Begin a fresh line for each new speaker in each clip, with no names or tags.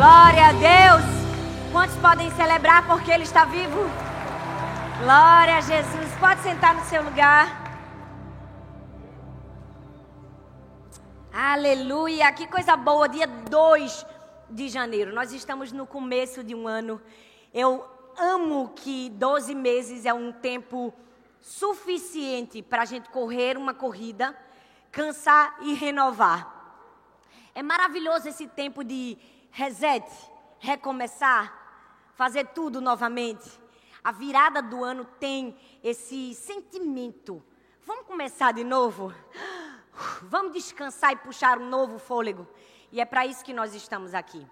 Glória a Deus. Quantos podem celebrar porque Ele está vivo? Glória a Jesus. Pode sentar no seu lugar. Aleluia. Que coisa boa. Dia 2 de janeiro. Nós estamos no começo de um ano. Eu amo que 12 meses é um tempo suficiente para a gente correr uma corrida, cansar e renovar. É maravilhoso esse tempo de reset, recomeçar, fazer tudo novamente. A virada do ano tem esse sentimento. Vamos começar de novo? Vamos descansar e puxar um novo fôlego. E é para isso que nós estamos aqui.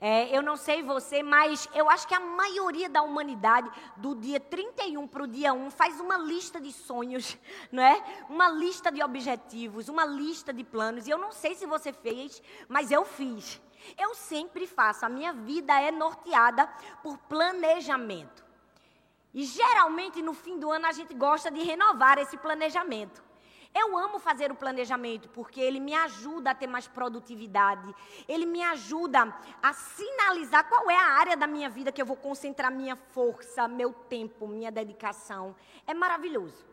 É, eu não sei você, mas eu acho que a maioria da humanidade, do dia 31 para o dia 1, faz uma lista de sonhos, não é? Uma lista de objetivos, uma lista de planos. E eu não sei se você fez, mas eu fiz. Eu sempre faço. A minha vida é norteada por planejamento. E geralmente no fim do ano a gente gosta de renovar esse planejamento. Eu amo fazer o planejamento porque ele me ajuda a ter mais produtividade. Ele me ajuda a sinalizar qual é a área da minha vida que eu vou concentrar minha força, meu tempo, minha dedicação. É maravilhoso.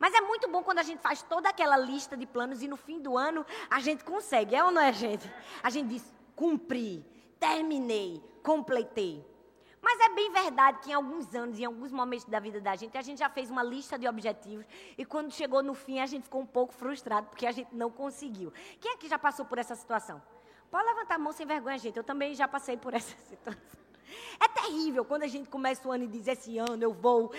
Mas é muito bom quando a gente faz toda aquela lista de planos e no fim do ano a gente consegue, é ou não é, gente? A gente diz: cumpri, terminei, completei. Mas é bem verdade que em alguns anos, em alguns momentos da vida da gente, a gente já fez uma lista de objetivos e quando chegou no fim a gente ficou um pouco frustrado porque a gente não conseguiu. Quem aqui já passou por essa situação? Pode levantar a mão sem vergonha, gente. Eu também já passei por essa situação. É terrível quando a gente começa o ano e diz: esse ano eu vou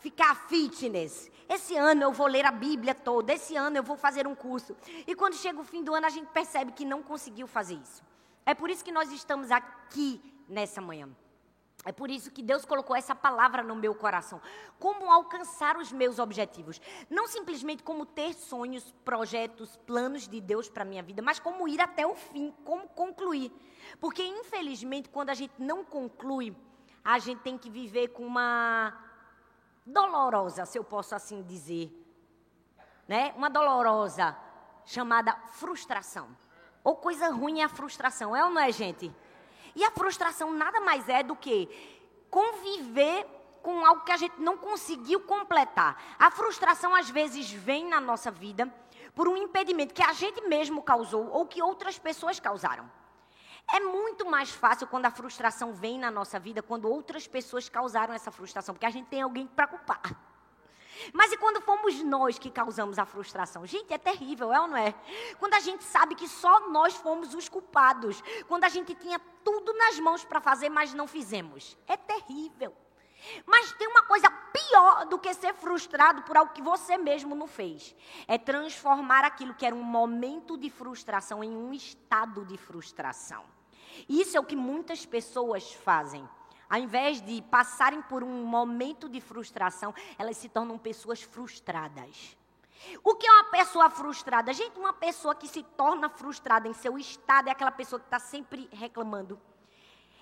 ficar fitness. Esse ano eu vou ler a Bíblia toda. Esse ano eu vou fazer um curso. E quando chega o fim do ano, a gente percebe que não conseguiu fazer isso. É por isso que nós estamos aqui nessa manhã. É por isso que Deus colocou essa palavra no meu coração. Como alcançar os meus objetivos. Não simplesmente como ter sonhos, projetos, planos de Deus para a minha vida, mas como ir até o fim, como concluir. Porque, infelizmente, quando a gente não conclui, a gente tem que viver com uma dolorosa, se eu posso assim dizer. Né? Uma dolorosa chamada frustração. Ou coisa ruim é a frustração, é ou não é, gente? E a frustração nada mais é do que conviver com algo que a gente não conseguiu completar. A frustração às vezes vem na nossa vida por um impedimento que a gente mesmo causou ou que outras pessoas causaram. É muito mais fácil quando a frustração vem na nossa vida, quando outras pessoas causaram essa frustração, porque a gente tem alguém para culpar. Mas e quando fomos nós que causamos a frustração? Gente, é terrível, é ou não é? Quando a gente sabe que só nós fomos os culpados. Quando a gente tinha tudo nas mãos para fazer, mas não fizemos. É terrível. Mas tem uma coisa pior do que ser frustrado por algo que você mesmo não fez. É transformar aquilo que era um momento de frustração em um estado de frustração. Isso é o que muitas pessoas fazem. Ao invés de passarem por um momento de frustração, elas se tornam pessoas frustradas. O que é uma pessoa frustrada? Gente, uma pessoa que se torna frustrada em seu estado é aquela pessoa que está sempre reclamando.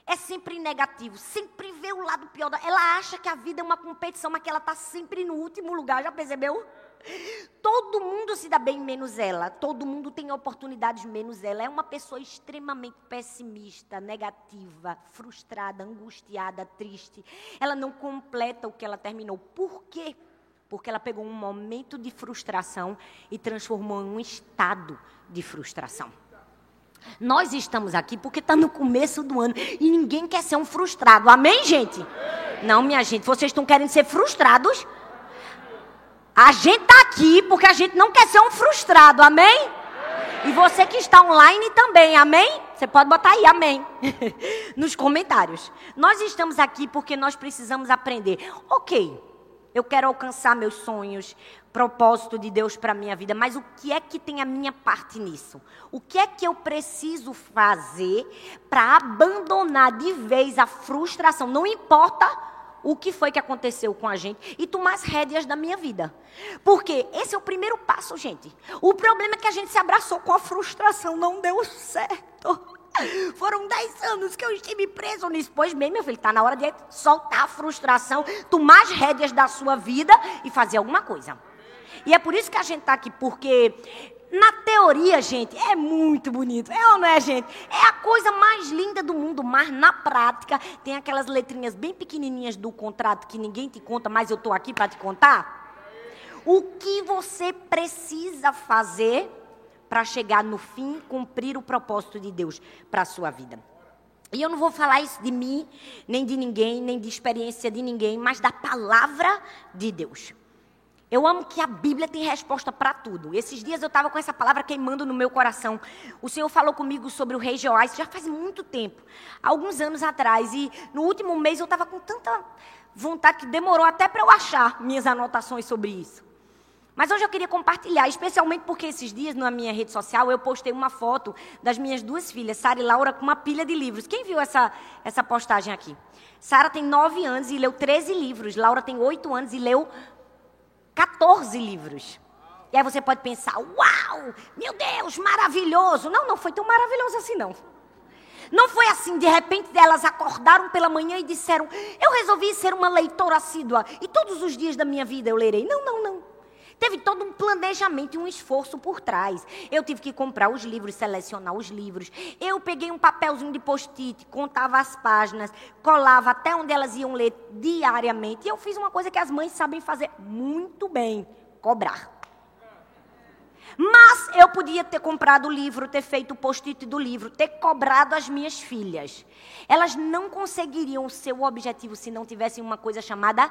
É sempre negativo, sempre vê o lado pior. Ela acha que a vida é uma competição, mas que ela está sempre no último lugar. Já percebeu? Todo mundo se dá bem menos ela. Todo mundo tem oportunidades menos ela. É uma pessoa extremamente pessimista, negativa, frustrada, angustiada, triste. Ela não completa o que ela terminou. Por quê? Porque ela pegou um momento de frustração e transformou em um estado de frustração. Nós estamos aqui porque está no começo do ano e ninguém quer ser um frustrado. Amém, gente? Não, minha gente, vocês estão querendo ser frustrados? A gente está aqui porque a gente não quer ser um frustrado, amém? E você que está online também, amém? Você pode botar aí, amém, nos comentários. Nós estamos aqui porque nós precisamos aprender. Ok, eu quero alcançar meus sonhos, propósito de Deus para a minha vida, mas o que é que tem a minha parte nisso? O que é que eu preciso fazer para abandonar de vez a frustração? Não importa o que foi que aconteceu com a gente e tomar as rédeas da minha vida. Porque esse é o primeiro passo, gente. O problema é que a gente se abraçou com a frustração, não deu certo. Foram 10 anos que eu estive preso nisso. Pois bem, meu filho, está na hora de soltar a frustração, tomar as rédeas da sua vida e fazer alguma coisa. E é por isso que a gente está aqui, porque Na teoria, gente, é muito bonito. É ou não é, gente? É a coisa mais linda do mundo, mas na prática tem aquelas letrinhas bem pequenininhas do contrato que ninguém te conta, mas eu estou aqui para te contar. O que você precisa fazer para chegar no fim, cumprir o propósito de Deus para a sua vida? E eu não vou falar isso de mim, nem de ninguém, nem de experiência de ninguém, mas da palavra de Deus. Eu amo que a Bíblia tem resposta para tudo. Esses dias eu estava com essa palavra queimando no meu coração. O Senhor falou comigo sobre o rei Joás já faz muito tempo, alguns anos atrás. E no último mês eu estava com tanta vontade que demorou até para eu achar minhas anotações sobre isso. Mas hoje eu queria compartilhar, especialmente porque esses dias na minha rede social eu postei uma foto das minhas duas filhas, Sara e Laura, com uma pilha de livros. Quem viu essa, essa postagem aqui? Sara tem nove anos e leu 13 livros. Laura tem oito anos e leu 14 livros. E aí você pode pensar, uau, meu Deus, maravilhoso. Não, não foi tão maravilhoso assim, não. Não foi assim, de repente elas acordaram pela manhã e disseram, eu resolvi ser uma leitora assídua e todos os dias da minha vida eu lerei. Não, não, não. Teve todo um planejamento e um esforço por trás. Eu tive que comprar os livros, selecionar os livros. Eu peguei um papelzinho de post-it, contava as páginas, colava até onde elas iam ler diariamente. E eu fiz uma coisa que as mães sabem fazer muito bem: cobrar. Mas eu podia ter comprado o livro, ter feito o post-it do livro, ter cobrado as minhas filhas. Elas não conseguiriam o seu objetivo se não tivessem uma coisa chamada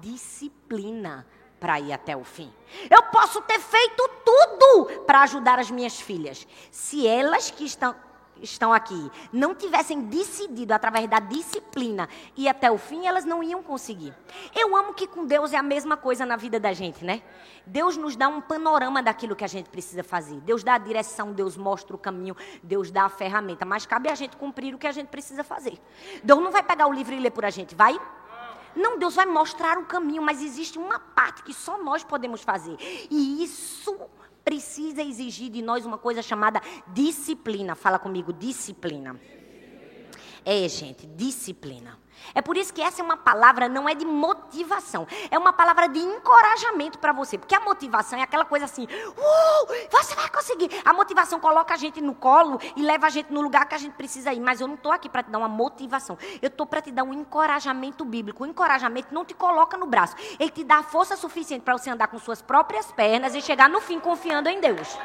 disciplina para ir até o fim. Eu posso ter feito tudo para ajudar as minhas filhas. Se elas que estão, estão aqui não tivessem decidido através da disciplina ir até o fim, elas não iam conseguir. Eu amo que com Deus é a mesma coisa na vida da gente, né? Deus nos dá um panorama daquilo que a gente precisa fazer. Deus dá a direção, Deus mostra o caminho, Deus dá a ferramenta, mas cabe a gente cumprir o que a gente precisa fazer. Deus não vai pegar o livro e ler por a gente, vai? Não, Deus vai mostrar o caminho, mas existe uma parte que só nós podemos fazer. E isso precisa exigir de nós uma coisa chamada disciplina. Fala comigo, disciplina. É, gente, disciplina. É por isso que essa é uma palavra, não é de motivação, é uma palavra de encorajamento para você. Porque a motivação é aquela coisa assim, uh, você vai conseguir. A motivação coloca a gente no colo e leva a gente no lugar que a gente precisa ir. Mas eu não estou aqui para te dar uma motivação, eu estou para te dar um encorajamento bíblico. O encorajamento não te coloca no braço, ele te dá força suficiente para você andar com suas próprias pernas e chegar no fim confiando em Deus.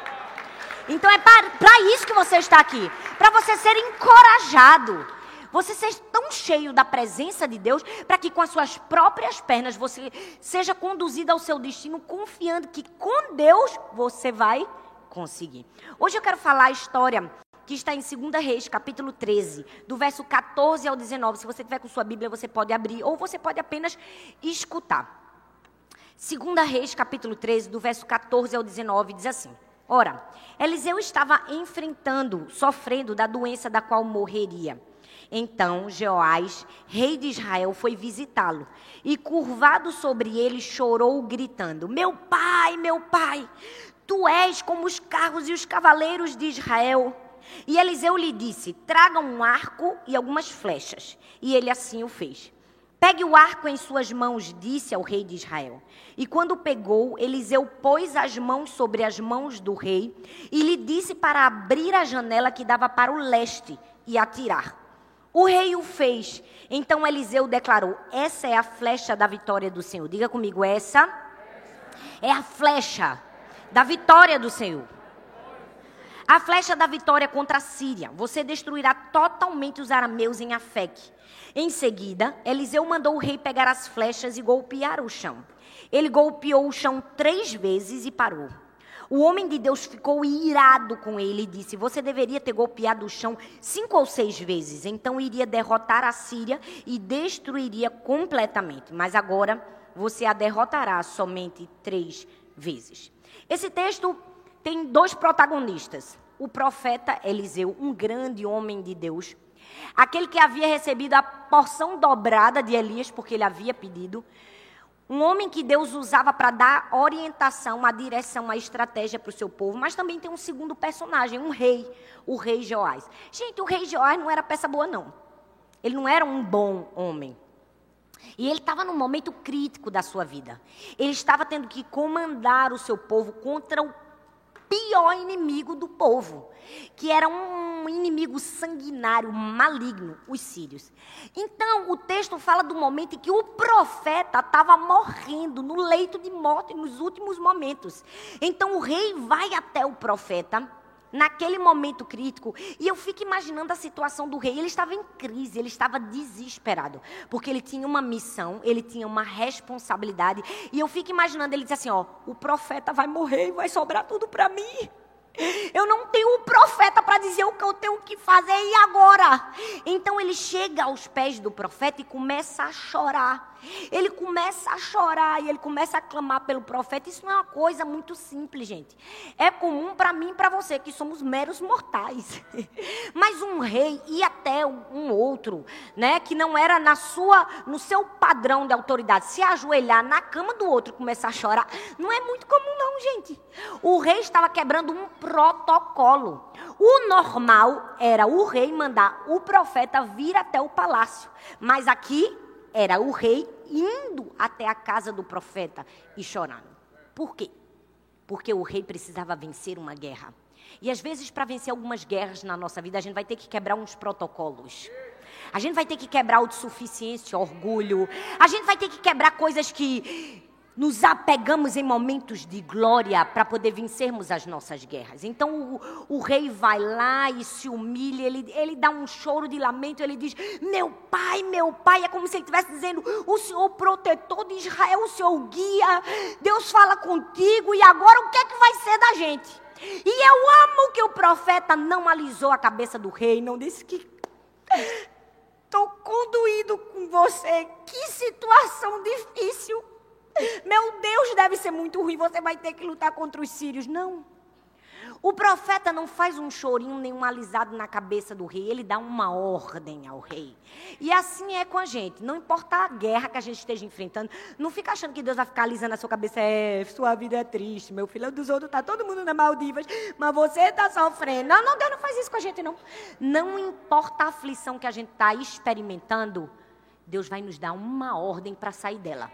Então é para isso que você está aqui, para você ser encorajado. Você seja tão cheio da presença de Deus para que com as suas próprias pernas você seja conduzido ao seu destino confiando que com Deus você vai conseguir. Hoje eu quero falar a história que está em 2 Reis, capítulo 13, do verso 14 ao 19. Se você tiver com sua Bíblia, você pode abrir ou você pode apenas escutar. 2 Reis, capítulo 13, do verso 14 ao 19, diz assim: Ora, Eliseu estava enfrentando, sofrendo da doença da qual morreria. Então Jeoás, rei de Israel, foi visitá-lo e, curvado sobre ele, chorou, gritando: Meu pai, meu pai, tu és como os carros e os cavaleiros de Israel. E Eliseu lhe disse: Traga um arco e algumas flechas. E ele assim o fez. Pegue o arco em suas mãos, disse ao rei de Israel. E quando pegou, Eliseu pôs as mãos sobre as mãos do rei e lhe disse para abrir a janela que dava para o leste e atirar. O rei o fez. Então Eliseu declarou: Essa é a flecha da vitória do Senhor. Diga comigo, essa é a flecha da vitória do Senhor. A flecha da vitória contra a Síria. Você destruirá totalmente os arameus em Afec. Em seguida, Eliseu mandou o rei pegar as flechas e golpear o chão. Ele golpeou o chão três vezes e parou. O homem de Deus ficou irado com ele e disse: Você deveria ter golpeado o chão cinco ou seis vezes, então iria derrotar a Síria e destruiria completamente. Mas agora você a derrotará somente três vezes. Esse texto tem dois protagonistas: o profeta Eliseu, um grande homem de Deus, aquele que havia recebido a porção dobrada de Elias, porque ele havia pedido. Um homem que Deus usava para dar orientação, a direção, a estratégia para o seu povo. Mas também tem um segundo personagem, um rei, o rei Joás. Gente, o rei Joás não era peça boa, não. Ele não era um bom homem. E ele estava num momento crítico da sua vida. Ele estava tendo que comandar o seu povo contra o pior inimigo do povo, que era um inimigo sanguinário, maligno, os sírios. Então, o texto fala do momento em que o profeta estava morrendo no leito de morte nos últimos momentos. Então, o rei vai até o profeta naquele momento crítico. E eu fico imaginando a situação do rei. Ele estava em crise, ele estava desesperado. Porque ele tinha uma missão, ele tinha uma responsabilidade. E eu fico imaginando ele dizer assim: ó, o profeta vai morrer e vai sobrar tudo para mim. Eu não tenho um profeta para dizer o que eu tenho que fazer e agora. Então ele chega aos pés do profeta e começa a chorar. Ele começa a chorar e ele começa a clamar pelo profeta. Isso não é uma coisa muito simples, gente. É comum para mim e para você, que somos meros mortais. Mas um rei e até um outro, né, que não era na sua, no seu padrão de autoridade, se ajoelhar na cama do outro e começar a chorar, não é muito comum não, gente. O rei estava quebrando um protocolo. O normal era o rei mandar o profeta vir até o palácio. Mas aqui era o rei indo até a casa do profeta e chorando. Por quê? Porque o rei precisava vencer uma guerra. E às vezes, para vencer algumas guerras na nossa vida, a gente vai ter que quebrar uns protocolos. A gente vai ter que quebrar o de suficiência, orgulho. A gente vai ter que quebrar coisas que nos apegamos em momentos de glória para poder vencermos as nossas guerras. Então o, o, rei vai lá e se humilha, ele, ele dá um choro de lamento, ele diz: Meu pai, meu pai, é como se ele estivesse dizendo: O Senhor protetor de Israel, o Senhor guia, Deus fala contigo, e agora o que é que vai ser da gente? E eu amo que o profeta não alisou a cabeça do rei, não disse que. Estou conduído com você. Que situação difícil. Meu Deus, deve ser muito ruim, você vai ter que lutar contra os sírios. Não. O profeta não faz um chorinho nem um alisado na cabeça do rei, ele dá uma ordem ao rei. E assim é com a gente. Não importa a guerra que a gente esteja enfrentando, não fica achando que Deus vai ficar alisando a sua cabeça. É, sua vida é triste, meu filho. Dos outros tá todo mundo na Maldivas, mas você está sofrendo. Não, não, Deus não faz isso com a gente, não. Não importa a aflição que a gente está experimentando, Deus vai nos dar uma ordem para sair dela.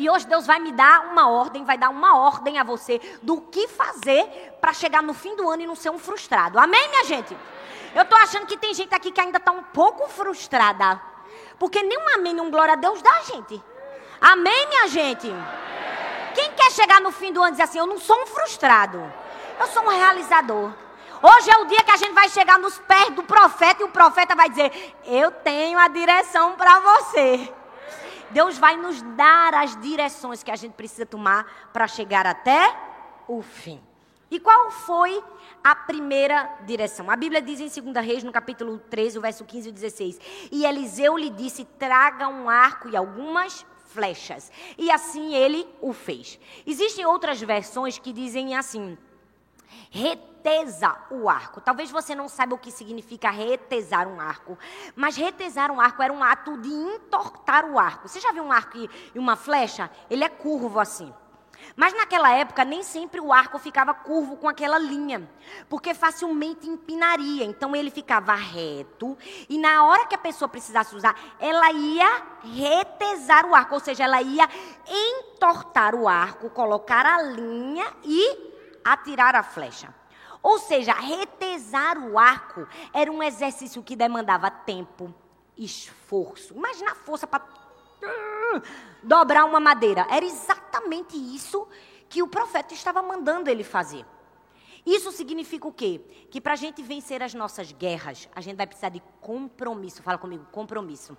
E hoje Deus vai me dar uma ordem, vai dar uma ordem a você do que fazer para chegar no fim do ano e não ser um frustrado. Amém, minha gente? Eu estou achando que tem gente aqui que ainda está um pouco frustrada. Porque nem um amém, nem um glória a Deus dá, gente. Amém, minha gente? Quem quer chegar no fim do ano e dizer assim, eu não sou um frustrado. Eu sou um realizador. Hoje é o dia que a gente vai chegar nos pés do profeta e o profeta vai dizer: Eu tenho a direção para você. Deus vai nos dar as direções que a gente precisa tomar para chegar até o fim. E qual foi a primeira direção? A Bíblia diz em 2 Reis, no capítulo 13, o verso 15 e 16: E Eliseu lhe disse: Traga um arco e algumas flechas. E assim ele o fez. Existem outras versões que dizem assim: retesa o arco. Talvez você não saiba o que significa retesar um arco, mas retesar um arco era um ato de entortar o arco. Você já viu um arco e uma flecha? Ele é curvo assim. Mas naquela época nem sempre o arco ficava curvo com aquela linha, porque facilmente empinaria. Então ele ficava reto e na hora que a pessoa precisasse usar, ela ia retesar o arco, ou seja, ela ia entortar o arco, colocar a linha e atirar a flecha. Ou seja, retesar o arco era um exercício que demandava tempo, esforço. Imagina a força para dobrar uma madeira. Era exatamente isso que o profeta estava mandando ele fazer. Isso significa o quê? Que para a gente vencer as nossas guerras, a gente vai precisar de compromisso. Fala comigo, compromisso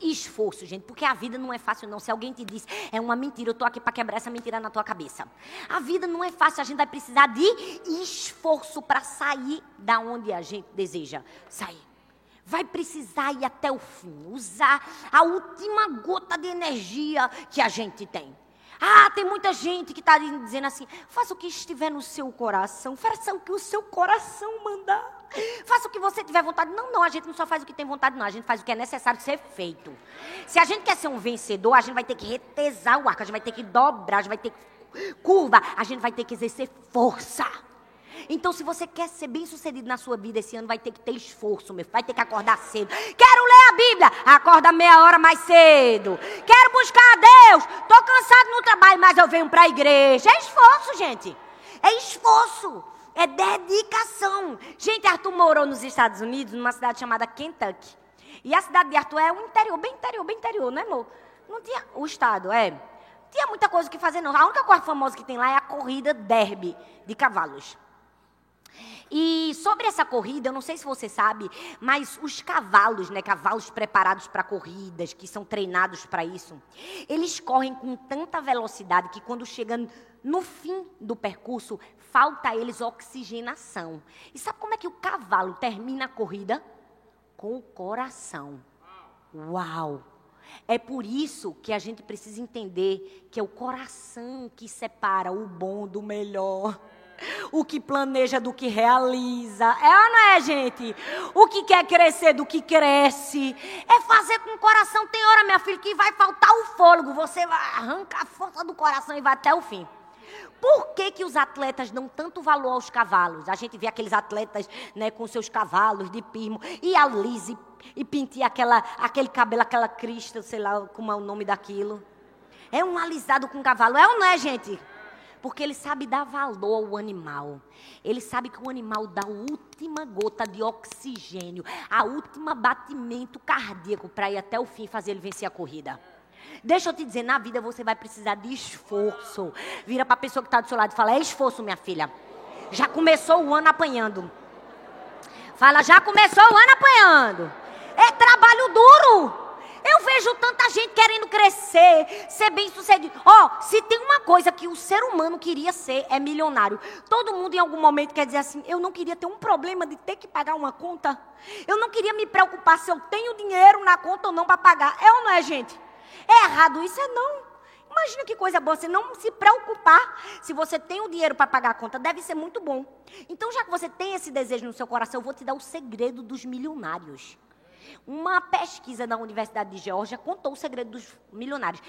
esforço, gente, porque a vida não é fácil não. Se alguém te diz, é uma mentira, eu estou aqui para quebrar essa mentira na tua cabeça. A vida não é fácil, a gente vai precisar de esforço para sair da onde a gente deseja sair. Vai precisar ir até o fim, usar a última gota de energia que a gente tem. Ah, tem muita gente que está dizendo assim: faça o que estiver no seu coração, faça o que o seu coração mandar. Faça o que você tiver vontade. Não, não, a gente não só faz o que tem vontade, não. A gente faz o que é necessário ser feito. Se a gente quer ser um vencedor, a gente vai ter que retesar o arco, a gente vai ter que dobrar, a gente vai ter que curva, a gente vai ter que exercer força. Então, se você quer ser bem sucedido na sua vida esse ano, vai ter que ter esforço, meu. Vai ter que acordar cedo. Quero ler a Bíblia. Acorda meia hora mais cedo. Quero buscar a Deus. Estou cansado no trabalho, mas eu venho para a igreja. É esforço, gente. É esforço. É dedicação. Gente, Arthur morou nos Estados Unidos, numa cidade chamada Kentucky. E a cidade de Arthur é o interior, bem interior, bem interior, né, amor? Não tinha. O estado, é. Não tinha muita coisa que fazer, não. A única coisa famosa que tem lá é a corrida derby de cavalos. E sobre essa corrida, eu não sei se você sabe, mas os cavalos, né, cavalos preparados para corridas, que são treinados para isso, eles correm com tanta velocidade que quando chegam no fim do percurso, falta a eles oxigenação. E sabe como é que o cavalo termina a corrida? Com o coração. Uau! É por isso que a gente precisa entender que é o coração que separa o bom do melhor o que planeja do que realiza. É ou não é, gente? O que quer crescer do que cresce. É fazer com o coração. Tem hora, minha filha, que vai faltar o fôlego. Você vai arrancar a força do coração e vai até o fim. Por que, que os atletas dão tanto valor aos cavalos? A gente vê aqueles atletas né, com seus cavalos de pirmo e a Lise e pintar aquela, aquele cabelo, aquela crista, sei lá como é o nome daquilo. É um alisado com cavalo, é ou não é, gente? Porque ele sabe dar valor ao animal. Ele sabe que o animal dá a última gota de oxigênio, a última batimento cardíaco para ir até o fim fazer ele vencer a corrida. Deixa eu te dizer, na vida você vai precisar de esforço. Vira para a pessoa que está do seu lado e fala: é esforço, minha filha. Já começou o ano apanhando. Fala, já começou o ano apanhando. É trabalho duro. Eu vejo tanta gente querendo crescer, ser bem sucedido. Ó, oh, se tem uma coisa que o ser humano queria ser, é milionário. Todo mundo em algum momento quer dizer assim: eu não queria ter um problema de ter que pagar uma conta. Eu não queria me preocupar se eu tenho dinheiro na conta ou não para pagar. É ou não é, gente? É errado isso? É não. Imagina que coisa boa você não se preocupar se você tem o dinheiro para pagar a conta. Deve ser muito bom. Então, já que você tem esse desejo no seu coração, eu vou te dar o segredo dos milionários. Uma pesquisa da Universidade de Geórgia contou o segredo dos milionários.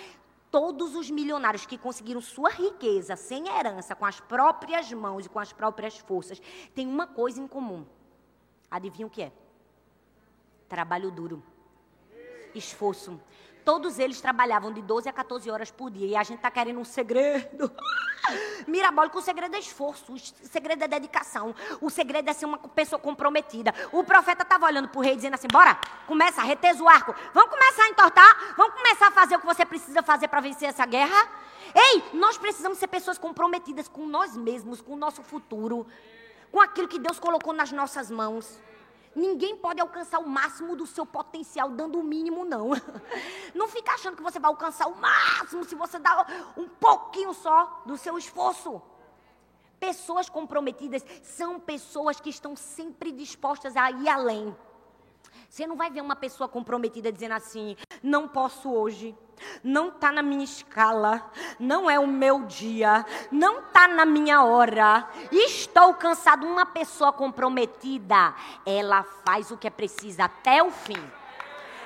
Todos os milionários que conseguiram sua riqueza sem herança, com as próprias mãos e com as próprias forças, têm uma coisa em comum. Adivinha o que é? Trabalho duro. Esforço. Todos eles trabalhavam de 12 a 14 horas por dia. E a gente está querendo um segredo. Mirabólico, o segredo é esforço, o segredo é dedicação, o segredo é ser uma pessoa comprometida. O profeta estava olhando para o rei dizendo assim: bora, começa, retesa o arco, vamos começar a entortar, vamos começar a fazer o que você precisa fazer para vencer essa guerra. Ei, nós precisamos ser pessoas comprometidas com nós mesmos, com o nosso futuro, com aquilo que Deus colocou nas nossas mãos. Ninguém pode alcançar o máximo do seu potencial dando o mínimo, não. Não fica achando que você vai alcançar o máximo se você dá um pouquinho só do seu esforço. Pessoas comprometidas são pessoas que estão sempre dispostas a ir além. Você não vai ver uma pessoa comprometida dizendo assim: não posso hoje, não está na minha escala, não é o meu dia, não está na minha hora, estou cansado. Uma pessoa comprometida, ela faz o que é preciso até o fim.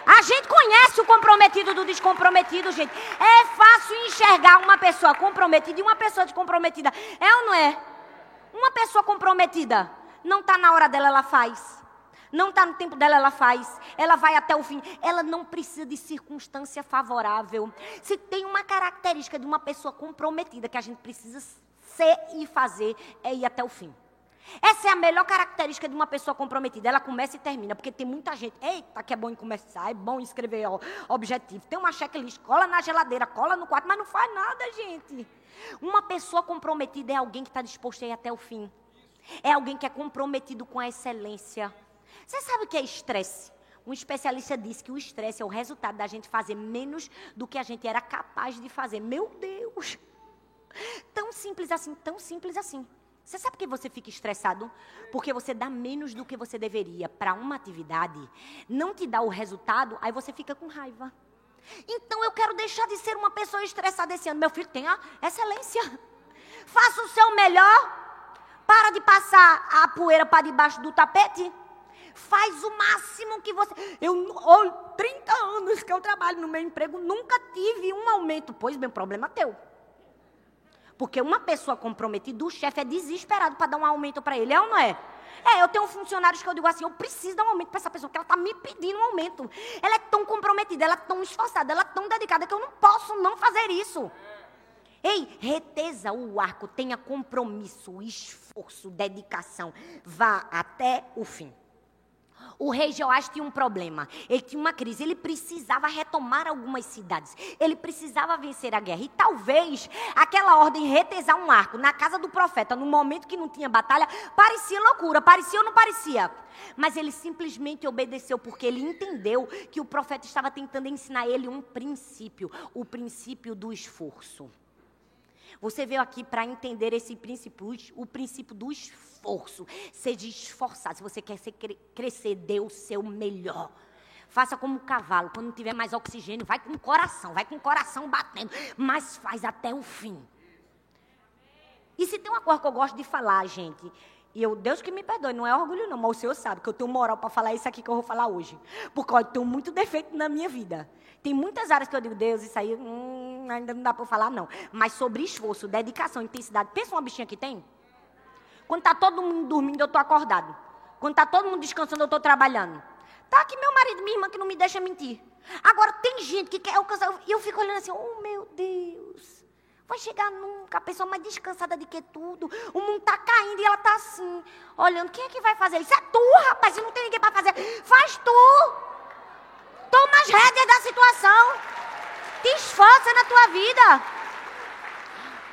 A gente conhece o comprometido do descomprometido, gente. É fácil enxergar uma pessoa comprometida e uma pessoa descomprometida. É ou não é? Uma pessoa comprometida, não está na hora dela, ela faz. Não está no tempo dela, ela faz. Ela vai até o fim. Ela não precisa de circunstância favorável. Se tem uma característica de uma pessoa comprometida que a gente precisa ser e fazer, é ir até o fim. Essa é a melhor característica de uma pessoa comprometida. Ela começa e termina, porque tem muita gente. Eita, que é bom em começar, é bom em escrever ó, objetivo. Tem uma checklist, cola na geladeira, cola no quarto, mas não faz nada, gente. Uma pessoa comprometida é alguém que está disposto a ir até o fim. É alguém que é comprometido com a excelência. Você sabe o que é estresse? Um especialista disse que o estresse é o resultado da gente fazer menos do que a gente era capaz de fazer. Meu Deus! Tão simples assim, tão simples assim. Você sabe que você fica estressado? Porque você dá menos do que você deveria para uma atividade, não te dá o resultado, aí você fica com raiva. Então eu quero deixar de ser uma pessoa estressada esse ano. Meu filho, tenha excelência. Faça o seu melhor. Para de passar a poeira para debaixo do tapete. Faz o máximo que você. Eu, oh, 30 anos que eu trabalho no meu emprego, nunca tive um aumento. Pois bem, problema teu. Porque uma pessoa comprometida, o chefe é desesperado para dar um aumento para ele, é ou não é? É, eu tenho funcionários que eu digo assim, eu preciso dar um aumento para essa pessoa, porque ela está me pedindo um aumento. Ela é tão comprometida, ela é tão esforçada, ela é tão dedicada que eu não posso não fazer isso. Ei, reteza o arco, tenha compromisso, esforço, dedicação. Vá até o fim. O rei Joás tinha um problema. Ele tinha uma crise. Ele precisava retomar algumas cidades. Ele precisava vencer a guerra. E talvez aquela ordem retesar um arco na casa do profeta, no momento que não tinha batalha, parecia loucura. Parecia ou não parecia? Mas ele simplesmente obedeceu porque ele entendeu que o profeta estava tentando ensinar ele um princípio o princípio do esforço. Você veio aqui para entender esse princípio, o princípio do esforço. Seja esforçado. Se você quer crescer, dê o seu melhor. Faça como o cavalo, quando não tiver mais oxigênio, vai com o coração, vai com o coração batendo, mas faz até o fim. E se tem uma coisa que eu gosto de falar, gente, e eu, Deus que me perdoe, não é orgulho não, mas o Senhor sabe que eu tenho moral para falar isso aqui que eu vou falar hoje. Porque eu tenho muito defeito na minha vida. Tem muitas áreas que eu digo, Deus, isso aí hum, ainda não dá para falar, não. Mas sobre esforço, dedicação, intensidade. Pensa uma bichinha que tem? Quando está todo mundo dormindo, eu estou acordado. Quando está todo mundo descansando, eu estou trabalhando. Tá aqui meu marido minha irmã que não me deixa mentir. Agora, tem gente que quer alcançar. E eu fico olhando assim, oh meu Deus. Vai chegar nunca, a pessoa mais descansada de que tudo. O mundo está caindo e ela está assim, olhando. Quem é que vai fazer isso? É tu, rapaz, não tem ninguém para fazer. Faz tu. Toma as rédeas da situação. Te esforça na tua vida.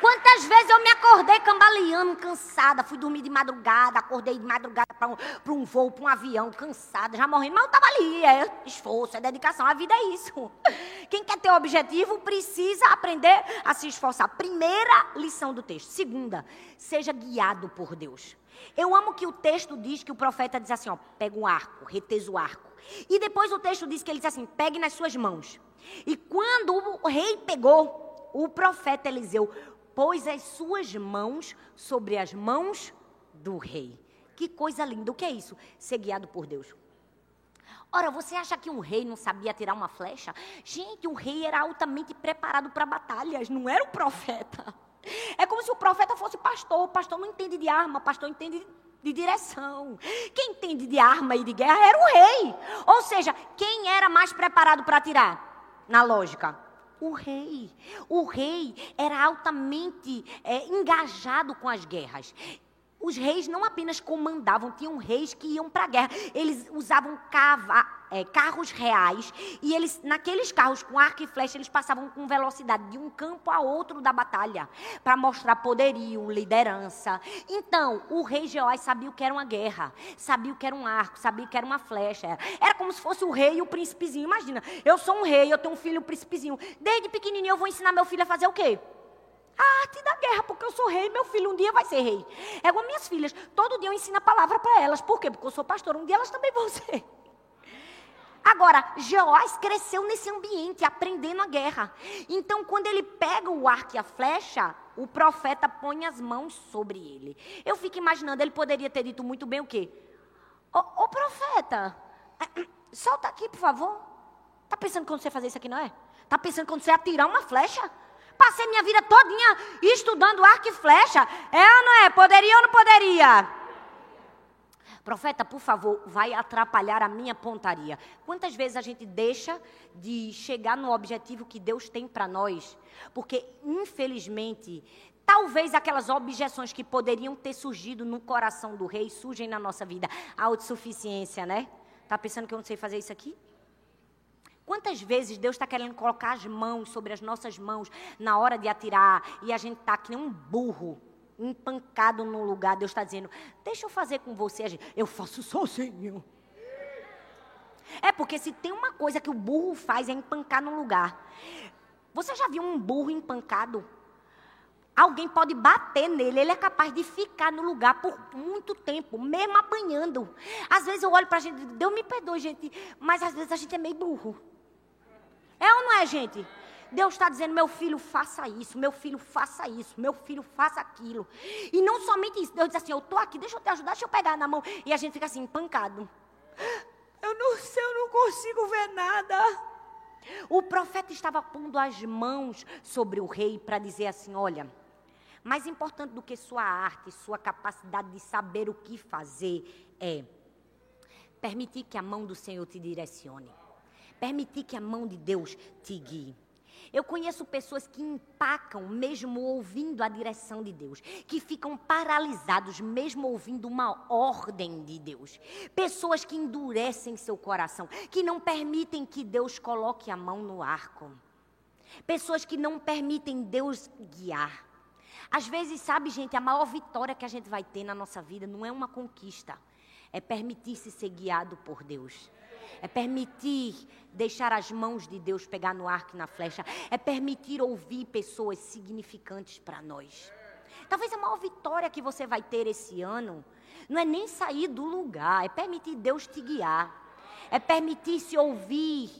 Quantas vezes eu me acordei cambaleando, cansada, fui dormir de madrugada, acordei de madrugada para um, um voo, para um avião, cansada, já morrendo, mas eu estava ali, é esforço, é dedicação, a vida é isso. Quem quer ter objetivo precisa aprender a se esforçar. Primeira lição do texto. Segunda, seja guiado por Deus. Eu amo que o texto diz que o profeta diz assim, ó, pega um arco, reteza o arco. E depois o texto diz que ele diz assim: pegue nas suas mãos. E quando o rei pegou, o profeta Eliseu pôs as suas mãos sobre as mãos do rei. Que coisa linda. O que é isso? Ser guiado por Deus. Ora, você acha que um rei não sabia tirar uma flecha? Gente, o rei era altamente preparado para batalhas, não era o profeta. É como se o profeta fosse pastor. O pastor não entende de arma, o pastor entende de direção. Quem entende de arma e de guerra era o rei. Ou seja, quem era mais preparado para atirar? Na lógica. O rei. O rei era altamente é, engajado com as guerras. Os reis não apenas comandavam, tinham reis que iam para a guerra. Eles usavam cava, é, carros reais e eles, naqueles carros com arco e flecha, eles passavam com velocidade de um campo a outro da batalha para mostrar poderio, liderança. Então, o rei Jeoás sabia o que era uma guerra, sabia o que era um arco, sabia o que era uma flecha. Era como se fosse o rei e o príncipezinho. Imagina, eu sou um rei, eu tenho um filho, um príncipezinho. Desde pequenininho eu vou ensinar meu filho a fazer o quê? A arte da guerra, porque eu sou rei, meu filho um dia vai ser rei. É igual minhas filhas, todo dia eu ensino a palavra para elas. Por quê? Porque eu sou pastor, um dia elas também vão ser. Agora, Jeoás cresceu nesse ambiente, aprendendo a guerra. Então, quando ele pega o arco e a flecha, o profeta põe as mãos sobre ele. Eu fico imaginando, ele poderia ter dito muito bem o quê? Ô, ô profeta, solta aqui, por favor. Tá pensando quando você fazer isso aqui, não é? Tá pensando quando você atirar uma flecha? Passei minha vida todinha estudando arco e flecha. É ou não é? Poderia ou não poderia? Profeta, por favor, vai atrapalhar a minha pontaria. Quantas vezes a gente deixa de chegar no objetivo que Deus tem para nós? Porque, infelizmente, talvez aquelas objeções que poderiam ter surgido no coração do rei surgem na nossa vida. A autossuficiência, né? Tá pensando que eu não sei fazer isso aqui? Quantas vezes Deus está querendo colocar as mãos sobre as nossas mãos na hora de atirar e a gente está que nem um burro, empancado num lugar. Deus está dizendo: Deixa eu fazer com você. Eu faço sozinho. É porque se tem uma coisa que o burro faz é empancar num lugar. Você já viu um burro empancado? Alguém pode bater nele, ele é capaz de ficar no lugar por muito tempo, mesmo apanhando. Às vezes eu olho para a gente e digo, Deus me perdoe, gente, mas às vezes a gente é meio burro. É ou não é, gente? Deus está dizendo, meu filho, faça isso, meu filho, faça isso, meu filho, faça aquilo. E não somente isso, Deus diz assim, eu estou aqui, deixa eu te ajudar, deixa eu pegar na mão. E a gente fica assim, pancado. Eu não sei, eu não consigo ver nada. O profeta estava pondo as mãos sobre o rei para dizer assim: olha, mais importante do que sua arte, sua capacidade de saber o que fazer é permitir que a mão do Senhor te direcione permitir que a mão de Deus te guie. Eu conheço pessoas que empacam mesmo ouvindo a direção de Deus, que ficam paralisados mesmo ouvindo uma ordem de Deus. Pessoas que endurecem seu coração, que não permitem que Deus coloque a mão no arco. Pessoas que não permitem Deus guiar. Às vezes, sabe, gente, a maior vitória que a gente vai ter na nossa vida não é uma conquista, é permitir-se ser guiado por Deus. É permitir deixar as mãos de Deus pegar no arco e na flecha. É permitir ouvir pessoas significantes para nós. Talvez a maior vitória que você vai ter esse ano não é nem sair do lugar, é permitir Deus te guiar. É permitir se ouvir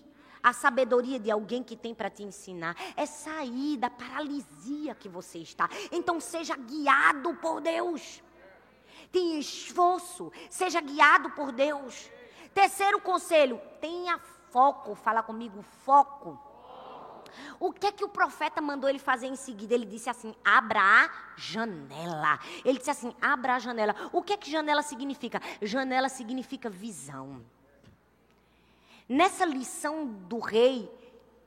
a sabedoria de alguém que tem para te ensinar. É sair da paralisia que você está. Então seja guiado por Deus. Tenha esforço, seja guiado por Deus. Terceiro conselho, tenha foco. Fala comigo, foco. O que é que o profeta mandou ele fazer em seguida? Ele disse assim: abra a janela. Ele disse assim: abra a janela. O que é que janela significa? Janela significa visão. Nessa lição do rei,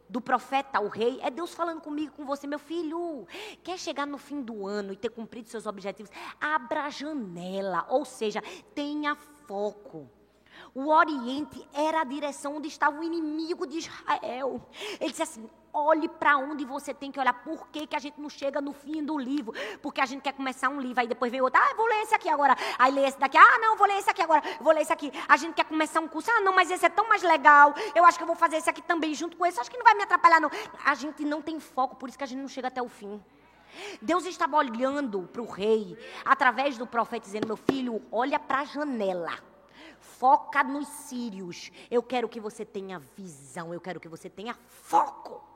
do profeta ao rei, é Deus falando comigo, com você, meu filho. Quer chegar no fim do ano e ter cumprido seus objetivos? Abra a janela, ou seja, tenha foco. O Oriente era a direção onde estava o inimigo de Israel. Ele disse assim: olhe para onde você tem que olhar. Por que, que a gente não chega no fim do livro? Porque a gente quer começar um livro, aí depois vem outro, ah, vou ler esse aqui agora. Aí lê esse daqui, ah, não, vou ler esse aqui agora, vou ler esse aqui. A gente quer começar um curso, ah, não, mas esse é tão mais legal. Eu acho que eu vou fazer esse aqui também junto com esse. Acho que não vai me atrapalhar, não. A gente não tem foco, por isso que a gente não chega até o fim. Deus estava olhando para o rei, através do profeta, dizendo: Meu filho, olha para a janela foca nos sírios. Eu quero que você tenha visão, eu quero que você tenha foco.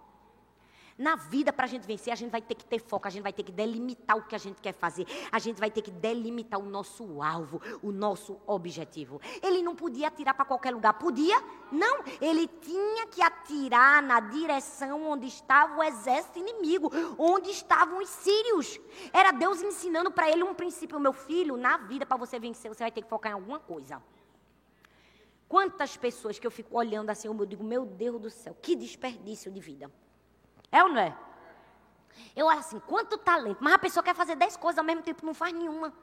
Na vida, para a gente vencer, a gente vai ter que ter foco, a gente vai ter que delimitar o que a gente quer fazer, a gente vai ter que delimitar o nosso alvo, o nosso objetivo. Ele não podia atirar para qualquer lugar, podia? Não, ele tinha que atirar na direção onde estava o exército inimigo, onde estavam os sírios. Era Deus ensinando para ele um princípio, meu filho, na vida, para você vencer, você vai ter que focar em alguma coisa. Quantas pessoas que eu fico olhando assim, eu digo, meu Deus do céu, que desperdício de vida. É ou não é? Eu olho assim, quanto talento, mas a pessoa quer fazer dez coisas ao mesmo tempo, não faz nenhuma.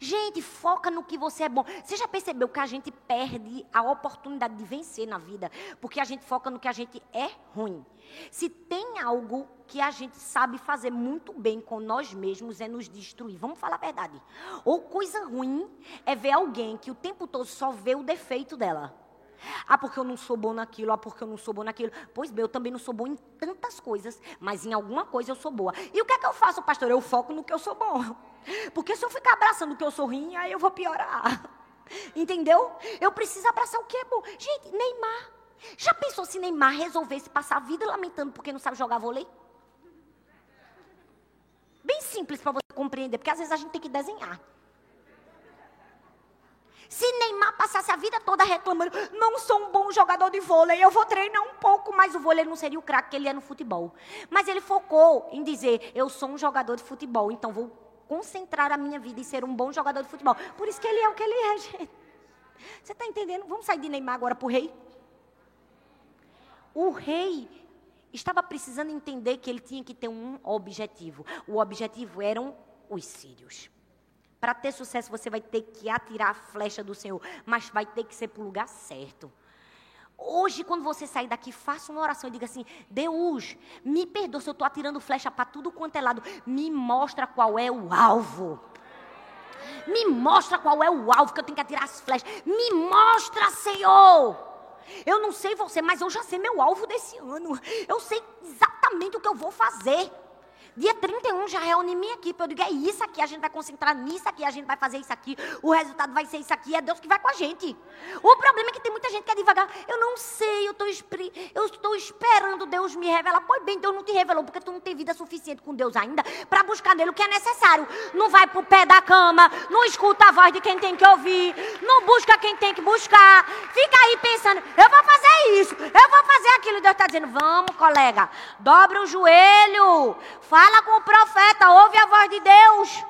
Gente, foca no que você é bom. Você já percebeu que a gente perde a oportunidade de vencer na vida porque a gente foca no que a gente é ruim? Se tem algo que a gente sabe fazer muito bem com nós mesmos é nos destruir. Vamos falar a verdade. Ou coisa ruim é ver alguém que o tempo todo só vê o defeito dela. Ah, porque eu não sou bom naquilo, ah, porque eu não sou bom naquilo. Pois bem, eu também não sou bom em tantas coisas, mas em alguma coisa eu sou boa. E o que é que eu faço, pastor? Eu foco no que eu sou bom. Porque se eu ficar abraçando o que eu sou ruim, aí eu vou piorar. Entendeu? Eu preciso abraçar o que é bom. Gente, Neymar. Já pensou se Neymar resolvesse passar a vida lamentando porque não sabe jogar vôlei? Bem simples para você compreender, porque às vezes a gente tem que desenhar. Se Neymar passasse a vida toda reclamando, não sou um bom jogador de vôlei, eu vou treinar um pouco, mas o vôlei não seria o craque que ele é no futebol. Mas ele focou em dizer, eu sou um jogador de futebol, então vou concentrar a minha vida em ser um bom jogador de futebol. Por isso que ele é o que ele é, gente. Você está entendendo? Vamos sair de Neymar agora para o rei? O rei estava precisando entender que ele tinha que ter um objetivo. O objetivo eram os sírios. Para ter sucesso, você vai ter que atirar a flecha do Senhor, mas vai ter que ser para o lugar certo. Hoje, quando você sair daqui, faça uma oração e diga assim: Deus, me perdoa se eu estou atirando flecha para tudo quanto é lado. Me mostra qual é o alvo. Me mostra qual é o alvo que eu tenho que atirar as flechas. Me mostra, Senhor. Eu não sei você, mas eu já sei meu alvo desse ano. Eu sei exatamente o que eu vou fazer. Dia 31 já reúne minha equipe. Eu digo, é isso aqui, a gente vai concentrar nisso aqui, a gente vai fazer isso aqui, o resultado vai ser isso aqui, é Deus que vai com a gente. O problema é que tem muita gente que é devagar. Eu não sei, eu estou esperando Deus me revelar. Pois bem, Deus não te revelou, porque tu não tem vida suficiente com Deus ainda para buscar nele o que é necessário. Não vai para o pé da cama, não escuta a voz de quem tem que ouvir, não busca quem tem que buscar. Fica aí pensando, eu vou fazer isso, eu vou fazer aquilo. Deus está dizendo, vamos, colega, dobra o joelho, faz Fala com o profeta, ouve a voz de Deus.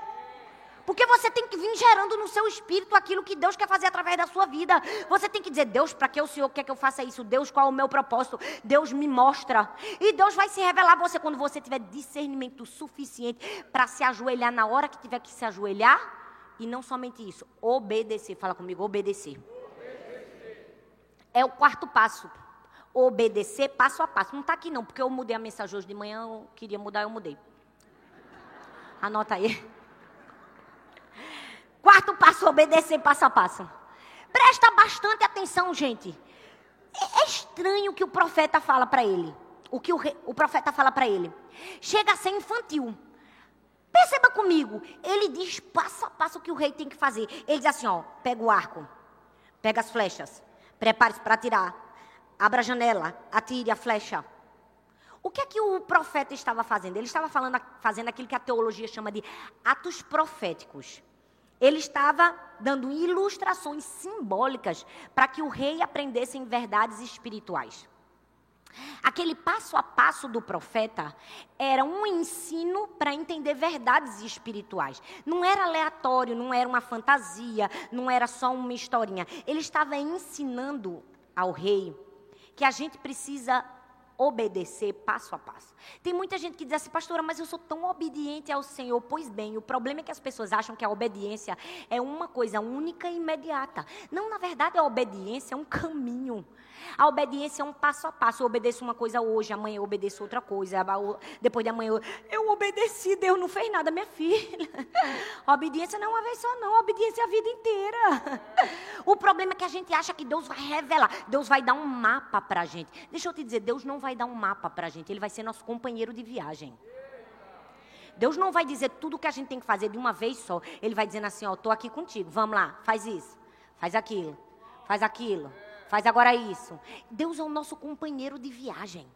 Porque você tem que vir gerando no seu espírito aquilo que Deus quer fazer através da sua vida. Você tem que dizer, Deus, para que o Senhor quer que eu faça isso? Deus, qual é o meu propósito? Deus me mostra. E Deus vai se revelar a você quando você tiver discernimento suficiente para se ajoelhar na hora que tiver que se ajoelhar. E não somente isso, obedecer. Fala comigo, obedecer. obedecer. É o quarto passo. Obedecer passo a passo. Não está aqui não, porque eu mudei a mensagem hoje de manhã, eu queria mudar, eu mudei. Anota aí. Quarto passo, obedecer passo a passo. Presta bastante atenção, gente. É, é estranho que o profeta fala para ele. O que o, rei, o profeta fala para ele. Chega a ser infantil. Perceba comigo. Ele diz passo a passo o que o rei tem que fazer. Ele diz assim: ó, pega o arco, pega as flechas, prepare-se para atirar, abra a janela, atire a flecha. O que é que o profeta estava fazendo? Ele estava falando, fazendo aquilo que a teologia chama de atos proféticos. Ele estava dando ilustrações simbólicas para que o rei aprendesse em verdades espirituais. Aquele passo a passo do profeta era um ensino para entender verdades espirituais. Não era aleatório, não era uma fantasia, não era só uma historinha. Ele estava ensinando ao rei que a gente precisa obedecer passo a passo. Tem muita gente que diz assim, pastora, mas eu sou tão obediente ao Senhor. Pois bem, o problema é que as pessoas acham que a obediência é uma coisa única e imediata. Não, na verdade, a obediência é um caminho. A obediência é um passo a passo. Eu obedeço uma coisa hoje, amanhã eu obedeço outra coisa. Depois de amanhã eu, eu obedeci, Deus não fez nada, minha filha. A obediência não é uma vez só, não. A obediência é a vida inteira. O problema é que a gente acha que Deus vai revelar. Deus vai dar um mapa para a gente. Deixa eu te dizer, Deus não vai dar um mapa para a gente. Ele vai ser nosso companheiro de viagem. Deus não vai dizer tudo o que a gente tem que fazer de uma vez só. Ele vai dizendo assim, ó, estou aqui contigo, vamos lá, faz isso, faz aquilo, faz aquilo. Faz agora isso. Deus é o nosso companheiro de viagem.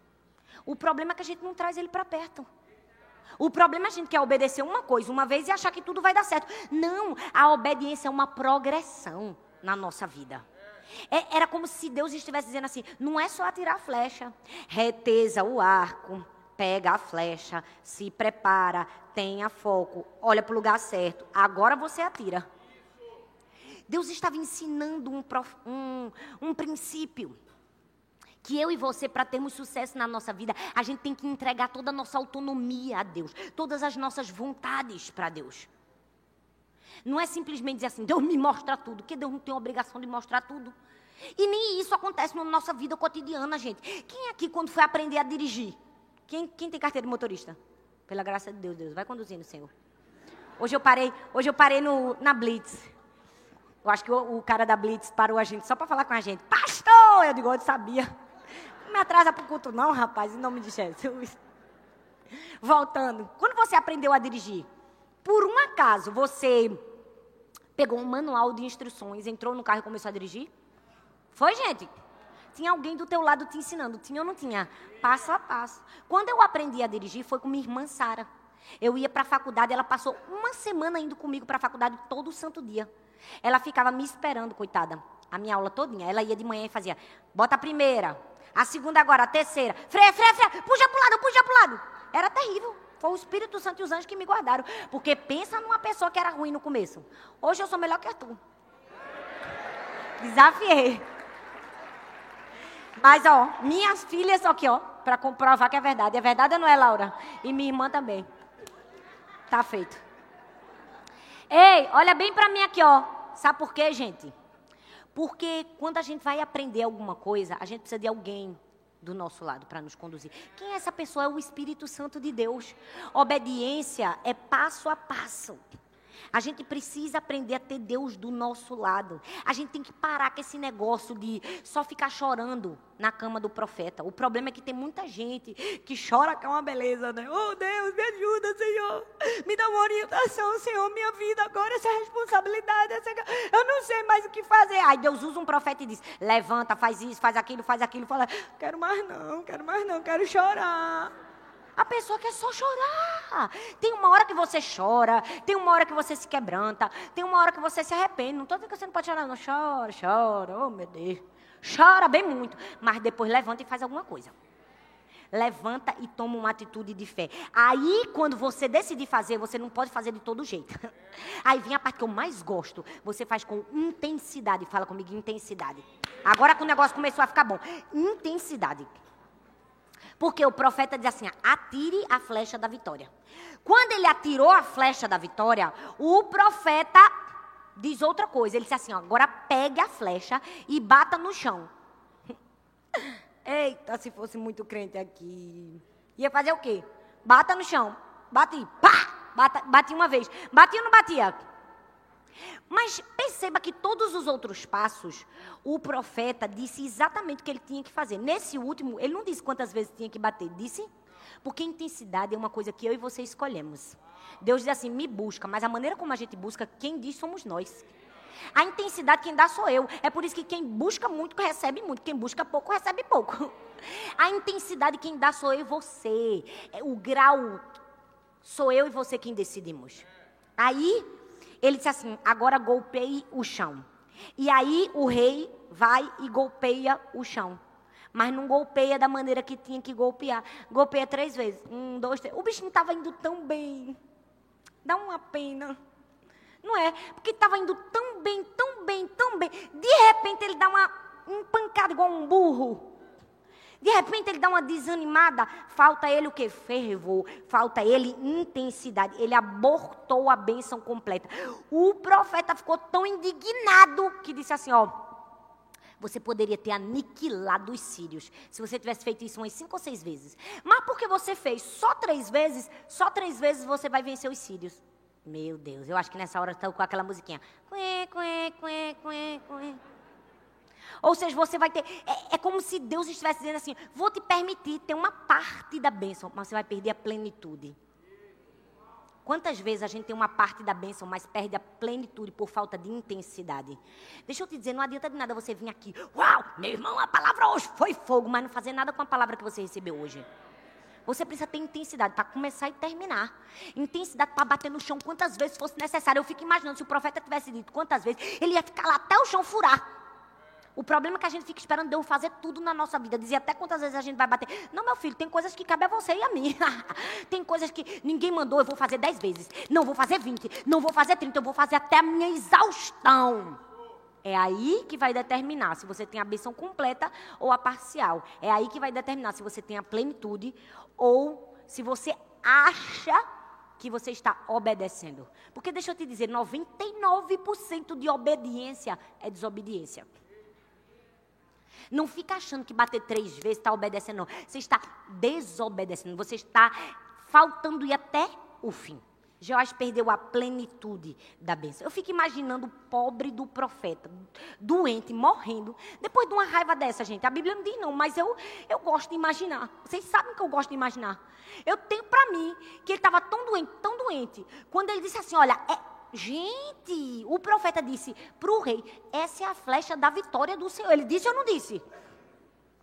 O problema é que a gente não traz ele para perto. O problema é a gente quer obedecer uma coisa uma vez e achar que tudo vai dar certo. Não, a obediência é uma progressão na nossa vida. É, era como se Deus estivesse dizendo assim: não é só atirar a flecha, reteza o arco, pega a flecha, se prepara, tenha foco, olha para o lugar certo. Agora você atira. Deus estava ensinando um, um, um princípio. Que eu e você, para termos sucesso na nossa vida, a gente tem que entregar toda a nossa autonomia a Deus, todas as nossas vontades para Deus. Não é simplesmente dizer assim, Deus me mostra tudo, porque Deus não tem obrigação de mostrar tudo. E nem isso acontece na nossa vida cotidiana, gente. Quem aqui, quando foi aprender a dirigir? Quem, quem tem carteira de motorista? Pela graça de Deus, Deus, vai conduzindo, Senhor. Hoje eu parei, hoje eu parei no, na Blitz. Eu acho que o, o cara da Blitz parou a gente só para falar com a gente. Pastor! Eu digo, eu sabia. Não me atrasa para o culto não, rapaz, em nome de Jesus. Voltando. Quando você aprendeu a dirigir, por um acaso você pegou um manual de instruções, entrou no carro e começou a dirigir? Foi, gente? Tinha alguém do teu lado te ensinando, tinha ou não tinha? Passo a passo. Quando eu aprendi a dirigir, foi com minha irmã Sara. Eu ia para a faculdade, ela passou uma semana indo comigo para a faculdade todo santo dia. Ela ficava me esperando, coitada, a minha aula todinha. Ela ia de manhã e fazia, bota a primeira, a segunda agora, a terceira. Freia, freia, freia, puxa pro lado, puxa pro lado. Era terrível. Foi o Espírito Santo e os anjos que me guardaram. Porque pensa numa pessoa que era ruim no começo. Hoje eu sou melhor que tu. Desafiei. Mas, ó, minhas filhas aqui, ó, para comprovar que é verdade. É verdade ou não é, Laura? E minha irmã também. Tá feito. Ei, olha bem para mim aqui, ó. Sabe por quê, gente? Porque quando a gente vai aprender alguma coisa, a gente precisa de alguém do nosso lado para nos conduzir. Quem é essa pessoa? É o Espírito Santo de Deus. Obediência é passo a passo. A gente precisa aprender a ter Deus do nosso lado. A gente tem que parar com esse negócio de só ficar chorando na cama do profeta. O problema é que tem muita gente que chora que é uma beleza, né? Oh Deus, me ajuda, Senhor. Me dá uma orientação, Senhor. Minha vida agora, essa responsabilidade. Essa... Eu não sei mais o que fazer. Aí Deus usa um profeta e diz: levanta, faz isso, faz aquilo, faz aquilo. Fala: quero mais não, quero mais não, quero chorar. A pessoa quer só chorar. Tem uma hora que você chora, tem uma hora que você se quebranta, tem uma hora que você se arrepende. Não estou dizendo que você não pode chorar, não. Chora, chora, oh meu Deus. Chora bem muito, mas depois levanta e faz alguma coisa. Levanta e toma uma atitude de fé. Aí, quando você decidir fazer, você não pode fazer de todo jeito. Aí vem a parte que eu mais gosto. Você faz com intensidade. Fala comigo, intensidade. Agora que o negócio começou a ficar bom. Intensidade. Porque o profeta diz assim: atire a flecha da vitória. Quando ele atirou a flecha da vitória, o profeta diz outra coisa. Ele disse assim: agora pegue a flecha e bata no chão. Eita, se fosse muito crente aqui. Ia fazer o quê? Bata no chão. Bate. Pá! Bata, bati uma vez. Batia ou não batia? Mas perceba que todos os outros passos, o profeta disse exatamente o que ele tinha que fazer. Nesse último, ele não disse quantas vezes tinha que bater. Disse? Porque intensidade é uma coisa que eu e você escolhemos. Deus diz assim: me busca, mas a maneira como a gente busca, quem diz somos nós. A intensidade quem dá sou eu. É por isso que quem busca muito recebe muito, quem busca pouco recebe pouco. A intensidade quem dá sou eu e você. É, o grau sou eu e você quem decidimos. Aí ele disse assim: agora golpeie o chão. E aí o rei vai e golpeia o chão. Mas não golpeia da maneira que tinha que golpear. Golpeia três vezes. Um, dois, três. O bichinho estava indo tão bem. Dá uma pena. Não é? Porque estava indo tão bem, tão bem, tão bem. De repente ele dá uma pancada igual um burro. De repente ele dá uma desanimada, falta ele o que? Fervor, falta ele intensidade. Ele abortou a bênção completa. O profeta ficou tão indignado que disse assim: Ó, você poderia ter aniquilado os sírios se você tivesse feito isso umas cinco ou seis vezes. Mas porque você fez só três vezes, só três vezes você vai vencer os sírios. Meu Deus, eu acho que nessa hora está com aquela musiquinha. Ou seja, você vai ter. É, é, como se Deus estivesse dizendo assim: vou te permitir ter uma parte da bênção, mas você vai perder a plenitude. Quantas vezes a gente tem uma parte da bênção, mas perde a plenitude por falta de intensidade? Deixa eu te dizer, não adianta de nada você vir aqui, uau, meu irmão, a palavra hoje foi fogo, mas não fazer nada com a palavra que você recebeu hoje. Você precisa ter intensidade para começar e terminar. Intensidade para bater no chão quantas vezes fosse necessário. Eu fico imaginando se o profeta tivesse dito quantas vezes, ele ia ficar lá até o chão furar. O problema é que a gente fica esperando Deus fazer tudo na nossa vida. Dizer até quantas vezes a gente vai bater. Não, meu filho, tem coisas que cabem a você e a mim. tem coisas que ninguém mandou, eu vou fazer dez vezes. Não vou fazer vinte. Não vou fazer trinta. Eu vou fazer até a minha exaustão. É aí que vai determinar se você tem a bênção completa ou a parcial. É aí que vai determinar se você tem a plenitude ou se você acha que você está obedecendo. Porque deixa eu te dizer, 99% de obediência é desobediência. Não fica achando que bater três vezes está obedecendo, não. Você está desobedecendo. Você está faltando ir até o fim. Joás perdeu a plenitude da bênção. Eu fico imaginando o pobre do profeta, doente, morrendo, depois de uma raiva dessa, gente. A Bíblia não diz não, mas eu, eu gosto de imaginar. Vocês sabem que eu gosto de imaginar. Eu tenho para mim que ele estava tão doente, tão doente, quando ele disse assim: Olha, é, Gente, o profeta disse para o rei: essa é a flecha da vitória do Senhor. Ele disse ou não disse?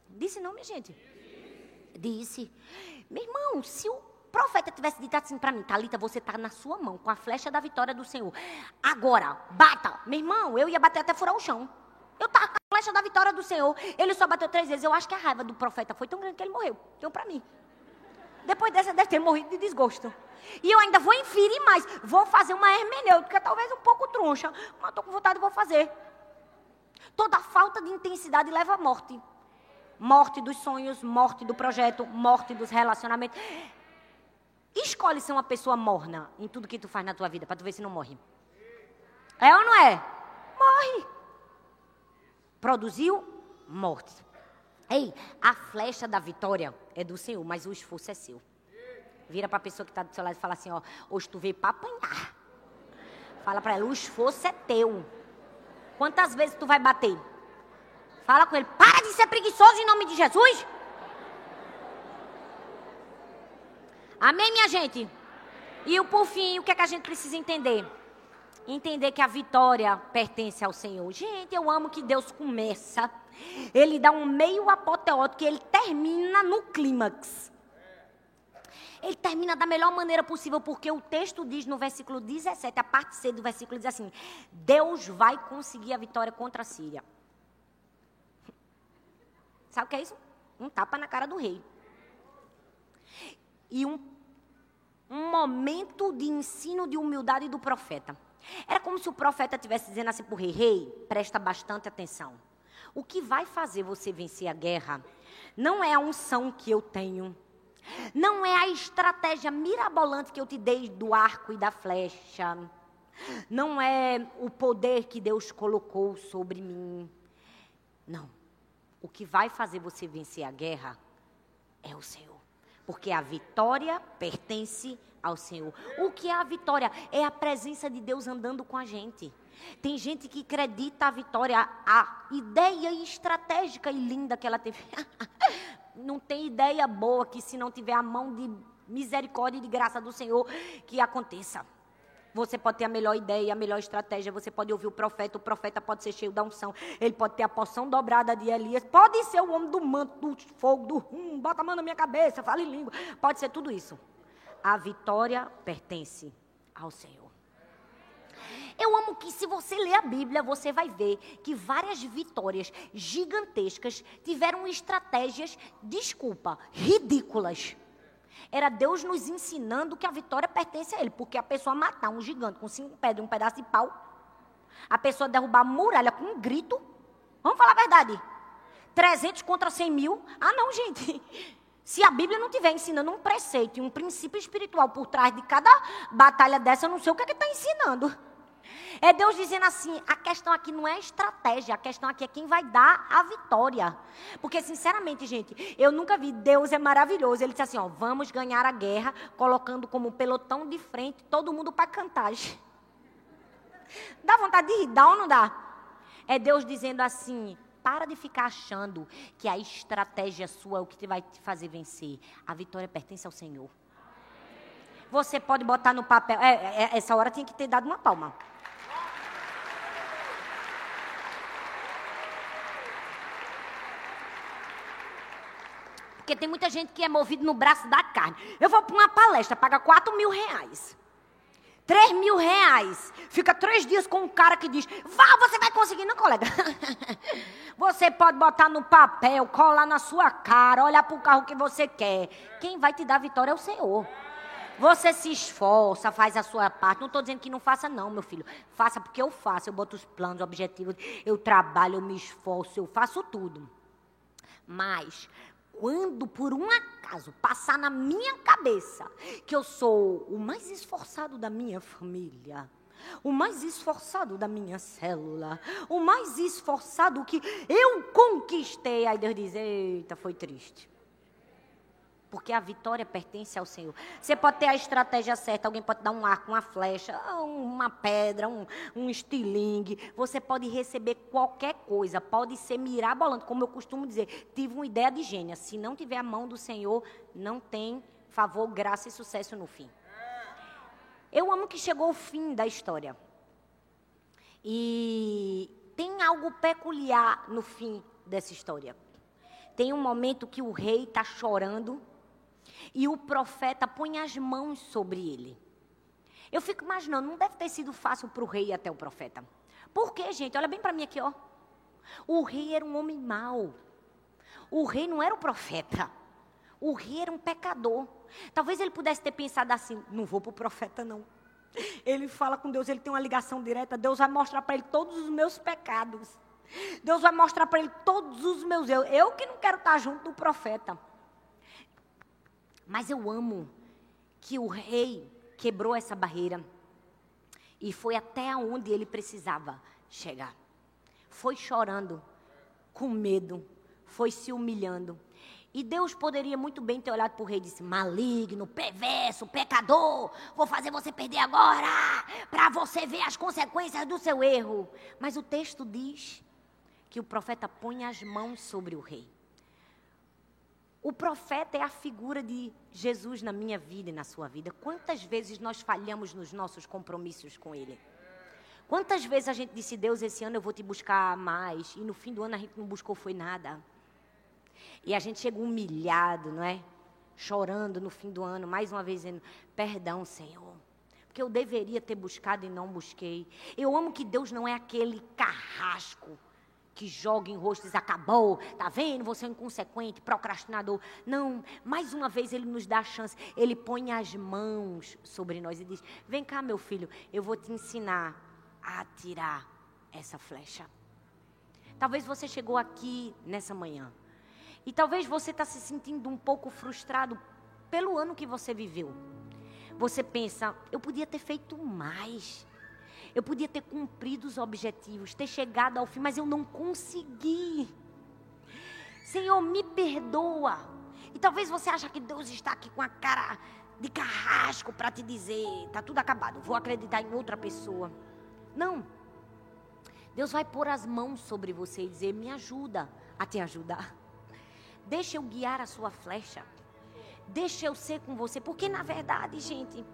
Disse não, minha gente? Disse. Meu irmão, se o profeta tivesse dito assim para mim, Talita, você está na sua mão com a flecha da vitória do Senhor. Agora, bata. Meu irmão, eu ia bater até furar o chão. Eu estava com a flecha da vitória do Senhor. Ele só bateu três vezes. Eu acho que a raiva do profeta foi tão grande que ele morreu. Então, para mim. Depois dessa, deve ter morrido de desgosto. E eu ainda vou inferir mais. Vou fazer uma hermenêutica, talvez um pouco troncha, mas estou com vontade e vou fazer. Toda falta de intensidade leva à morte. Morte dos sonhos, morte do projeto, morte dos relacionamentos. Escolhe ser uma pessoa morna em tudo que tu faz na tua vida, para tu ver se não morre. É ou não é? Morre. Produziu morte. Ei, a flecha da vitória é do Senhor, mas o esforço é seu. Vira para a pessoa que está do seu lado e fala assim, ó, hoje tu veio para apanhar. Fala para ela, o esforço é teu. Quantas vezes tu vai bater? Fala com ele, para de ser preguiçoso em nome de Jesus. Amém, minha gente? E por fim, o que é que a gente precisa entender? Entender que a vitória pertence ao Senhor. Gente, eu amo que Deus começa. Ele dá um meio apoteótico e ele termina no clímax. Ele termina da melhor maneira possível, porque o texto diz no versículo 17, a parte C do versículo diz assim: Deus vai conseguir a vitória contra a Síria. Sabe o que é isso? Um tapa na cara do rei. e um, um momento de ensino de humildade do profeta. Era como se o profeta estivesse dizendo assim para o rei: Rei, presta bastante atenção. O que vai fazer você vencer a guerra não é a unção que eu tenho, não é a estratégia mirabolante que eu te dei do arco e da flecha, não é o poder que Deus colocou sobre mim. Não. O que vai fazer você vencer a guerra é o Senhor. Porque a vitória pertence ao Senhor. O que é a vitória? É a presença de Deus andando com a gente. Tem gente que acredita a vitória, a ideia estratégica e linda que ela teve. não tem ideia boa que se não tiver a mão de misericórdia e de graça do Senhor que aconteça. Você pode ter a melhor ideia, a melhor estratégia. Você pode ouvir o profeta. O profeta pode ser cheio da unção. Ele pode ter a porção dobrada de Elias. Pode ser o homem do manto, do fogo, do hum, bota a mão na minha cabeça, fala em língua. Pode ser tudo isso. A vitória pertence ao Senhor. Eu amo que, se você ler a Bíblia, você vai ver que várias vitórias gigantescas tiveram estratégias, desculpa, ridículas. Era Deus nos ensinando que a vitória pertence a Ele. Porque a pessoa matar um gigante com cinco pedras e um pedaço de pau, a pessoa derrubar a muralha com um grito, vamos falar a verdade. 300 contra 100 mil. Ah, não, gente. Se a Bíblia não estiver ensinando um preceito e um princípio espiritual por trás de cada batalha dessa, eu não sei o que, é que está ensinando. É Deus dizendo assim: a questão aqui não é estratégia, a questão aqui é quem vai dar a vitória. Porque, sinceramente, gente, eu nunca vi Deus é maravilhoso. Ele disse assim: ó, vamos ganhar a guerra, colocando como pelotão de frente todo mundo para cantar. Dá vontade de rir, dá ou não dá? É Deus dizendo assim: para de ficar achando que a estratégia sua é o que vai te fazer vencer. A vitória pertence ao Senhor. Você pode botar no papel. É, é, essa hora tinha que ter dado uma palma. Porque tem muita gente que é movido no braço da carne. Eu vou para uma palestra, paga 4 mil reais. 3 mil reais. Fica três dias com um cara que diz: Vá, você vai conseguir, não, colega. você pode botar no papel, colar na sua cara, olhar para o carro que você quer. Quem vai te dar vitória é o Senhor. Você se esforça, faz a sua parte. Não estou dizendo que não faça, não, meu filho. Faça porque eu faço. Eu boto os planos, objetivos, eu trabalho, eu me esforço, eu faço tudo. Mas quando por um acaso passar na minha cabeça que eu sou o mais esforçado da minha família, o mais esforçado da minha célula, o mais esforçado que eu conquistei, aí Deus diz: Eita, foi triste. Porque a vitória pertence ao Senhor. Você pode ter a estratégia certa, alguém pode dar um arco, uma flecha, uma pedra, um, um estilingue. Você pode receber qualquer coisa, pode ser mirabolante. Como eu costumo dizer, tive uma ideia de gênia. Se não tiver a mão do Senhor, não tem favor, graça e sucesso no fim. Eu amo que chegou o fim da história. E tem algo peculiar no fim dessa história. Tem um momento que o rei está chorando e o profeta põe as mãos sobre ele. Eu fico imaginando, não deve ter sido fácil para o rei até o profeta. Por quê, gente? Olha bem para mim aqui, ó. O rei era um homem mau. O rei não era o profeta. O rei era um pecador. Talvez ele pudesse ter pensado assim: não vou para o profeta, não. Ele fala com Deus, ele tem uma ligação direta. Deus vai mostrar para ele todos os meus pecados. Deus vai mostrar para ele todos os meus erros. Eu que não quero estar junto do profeta. Mas eu amo que o rei quebrou essa barreira e foi até onde ele precisava chegar. Foi chorando, com medo, foi se humilhando. E Deus poderia muito bem ter olhado para o rei e disse: maligno, perverso, pecador, vou fazer você perder agora, para você ver as consequências do seu erro. Mas o texto diz que o profeta põe as mãos sobre o rei. O profeta é a figura de Jesus na minha vida e na sua vida. Quantas vezes nós falhamos nos nossos compromissos com Ele? Quantas vezes a gente disse, Deus, esse ano eu vou te buscar mais, e no fim do ano a gente não buscou foi nada. E a gente chega humilhado, não é? Chorando no fim do ano, mais uma vez dizendo, perdão, Senhor. Porque eu deveria ter buscado e não busquei. Eu amo que Deus não é aquele carrasco que joga em rosto diz: acabou, tá vendo? Você é um inconsequente, procrastinador. Não, mais uma vez ele nos dá a chance. Ele põe as mãos sobre nós e diz: vem cá, meu filho, eu vou te ensinar a atirar essa flecha. Talvez você chegou aqui nessa manhã e talvez você está se sentindo um pouco frustrado pelo ano que você viveu. Você pensa, eu podia ter feito mais. Eu podia ter cumprido os objetivos, ter chegado ao fim, mas eu não consegui. Senhor, me perdoa. E talvez você ache que Deus está aqui com a cara de carrasco para te dizer, está tudo acabado, vou acreditar em outra pessoa. Não. Deus vai pôr as mãos sobre você e dizer: Me ajuda a te ajudar. Deixa eu guiar a sua flecha. Deixa eu ser com você. Porque, na verdade, gente,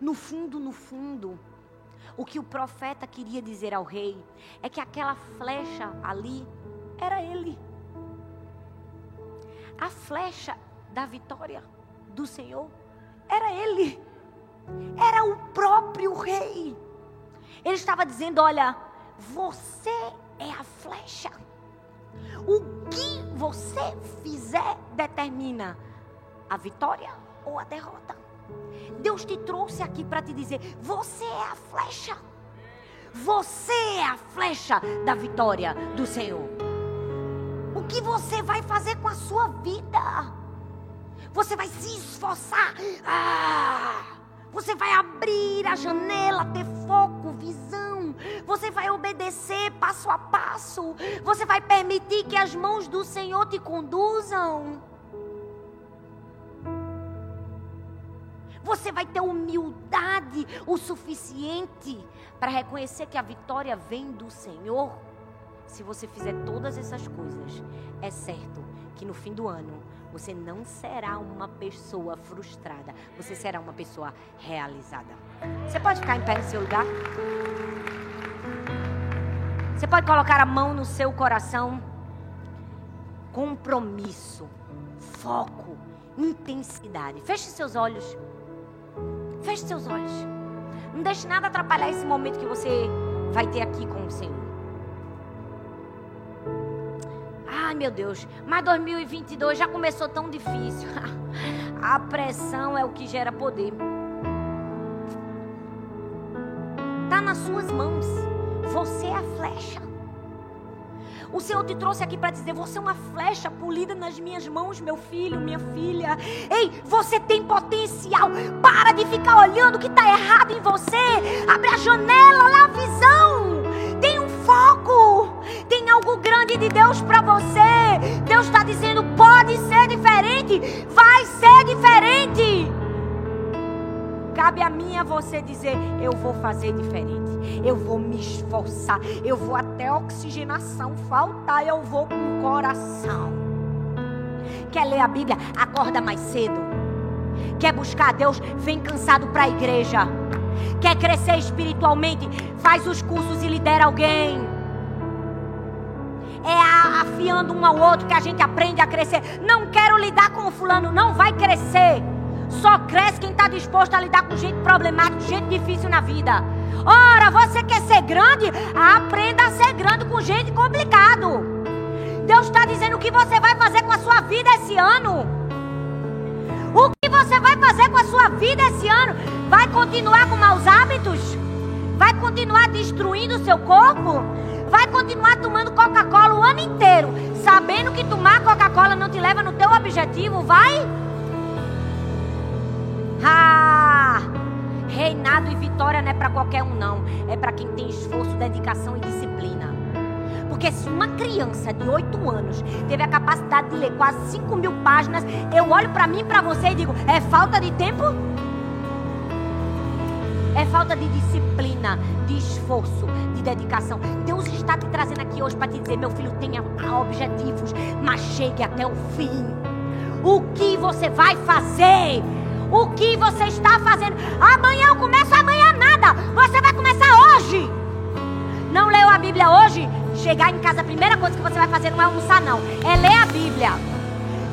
no fundo, no fundo, o que o profeta queria dizer ao rei é que aquela flecha ali era ele. A flecha da vitória do Senhor era ele. Era o próprio rei. Ele estava dizendo: Olha, você é a flecha. O que você fizer determina a vitória ou a derrota. Deus te trouxe aqui para te dizer: você é a flecha. Você é a flecha da vitória do Senhor. O que você vai fazer com a sua vida? Você vai se esforçar. Ah, você vai abrir a janela, ter foco, visão você vai obedecer passo a passo. Você vai permitir que as mãos do Senhor te conduzam. Você vai ter humildade o suficiente para reconhecer que a vitória vem do Senhor. Se você fizer todas essas coisas, é certo que no fim do ano você não será uma pessoa frustrada, você será uma pessoa realizada. Você pode ficar em pé no seu lugar? Você pode colocar a mão no seu coração. Compromisso, foco, intensidade. Feche seus olhos. Feche seus olhos. Não deixe nada atrapalhar esse momento que você vai ter aqui com o Senhor. Ai, meu Deus, mas 2022 já começou tão difícil. A pressão é o que gera poder. Está nas suas mãos. Você é a flecha. O Senhor te trouxe aqui para dizer: você é uma flecha polida nas minhas mãos, meu filho, minha filha. Ei, você tem potencial. Para de ficar olhando o que está errado em você. Abre a janela, lá a visão. Tem um foco. Tem algo grande de Deus para você. Deus está dizendo: pode ser diferente. Vai ser diferente. Cabe a mim a você dizer: eu vou fazer diferente, eu vou me esforçar, eu vou até oxigenação faltar, eu vou com o coração. Quer ler a Bíblia? Acorda mais cedo. Quer buscar a Deus? Vem cansado para a igreja. Quer crescer espiritualmente? Faz os cursos e lidera alguém. É afiando um ao outro que a gente aprende a crescer. Não quero lidar com o fulano, não vai crescer. Só cresce quem está disposto a lidar com gente problemática, gente difícil na vida. Ora, você quer ser grande? Aprenda a ser grande com gente complicado. Deus está dizendo o que você vai fazer com a sua vida esse ano. O que você vai fazer com a sua vida esse ano? Vai continuar com maus hábitos? Vai continuar destruindo o seu corpo? Vai continuar tomando Coca-Cola o ano inteiro, sabendo que tomar Coca-Cola não te leva no teu objetivo? Vai? Ah! Reinado e vitória não é para qualquer um, não. É para quem tem esforço, dedicação e disciplina. Porque se uma criança de 8 anos teve a capacidade de ler quase 5 mil páginas, eu olho para mim e para você e digo: é falta de tempo? É falta de disciplina, de esforço, de dedicação. Deus está te trazendo aqui hoje para te dizer: meu filho, tenha objetivos, mas chegue até o fim. O que você vai fazer? O que você está fazendo. Amanhã eu começo, amanhã nada. Você vai começar hoje. Não leu a Bíblia hoje? Chegar em casa, a primeira coisa que você vai fazer não é almoçar, não. É ler a Bíblia.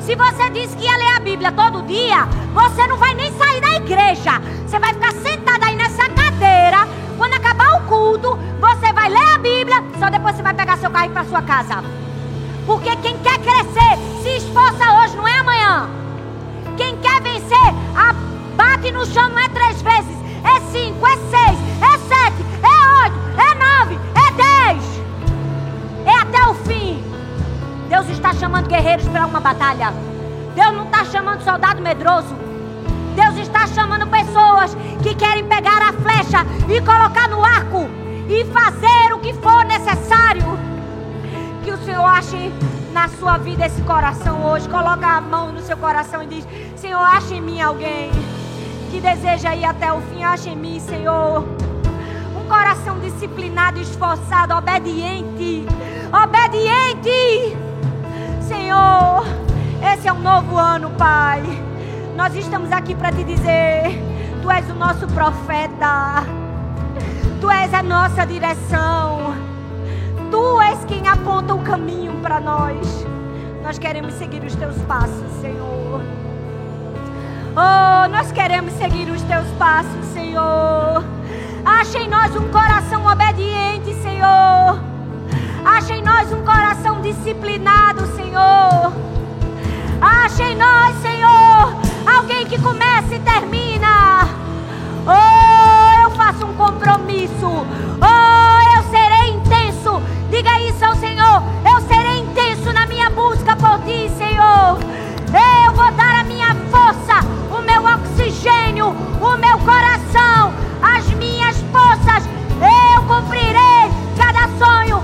Se você disse que ia ler a Bíblia todo dia, você não vai nem sair da igreja. Você vai ficar sentado aí nessa cadeira. Quando acabar o culto, você vai ler a Bíblia, só depois você vai pegar seu carro e ir para sua casa. Porque quem quer crescer, se esforça hoje, não é amanhã. A, bate no chão, não é três vezes, é cinco, é seis, é sete, é oito, é nove, é dez. É até o fim. Deus está chamando guerreiros para uma batalha. Deus não está chamando soldado medroso. Deus está chamando pessoas que querem pegar a flecha e colocar no arco e fazer o que for necessário. Que o Senhor ache na sua vida esse coração hoje. Coloca a mão no seu coração e diz: Senhor, ache em mim alguém que deseja ir até o fim. Ache em mim, Senhor. Um coração disciplinado, esforçado, obediente. Obediente. Senhor, esse é um novo ano, Pai. Nós estamos aqui para te dizer: Tu és o nosso profeta. Tu és a nossa direção. Tu és quem aponta o caminho para nós. Nós queremos seguir os teus passos, Senhor. Oh, nós queremos seguir os teus passos, Senhor. Acha em nós um coração obediente, Senhor. Acha em nós um coração disciplinado, Senhor. Acha em nós, Senhor, alguém que começa e termina. Oh, eu faço um compromisso. Oh, Diga isso ao Senhor. Eu serei intenso na minha busca por ti, Senhor. Eu vou dar a minha força, o meu oxigênio, o meu coração, as minhas forças. Eu cumprirei cada sonho,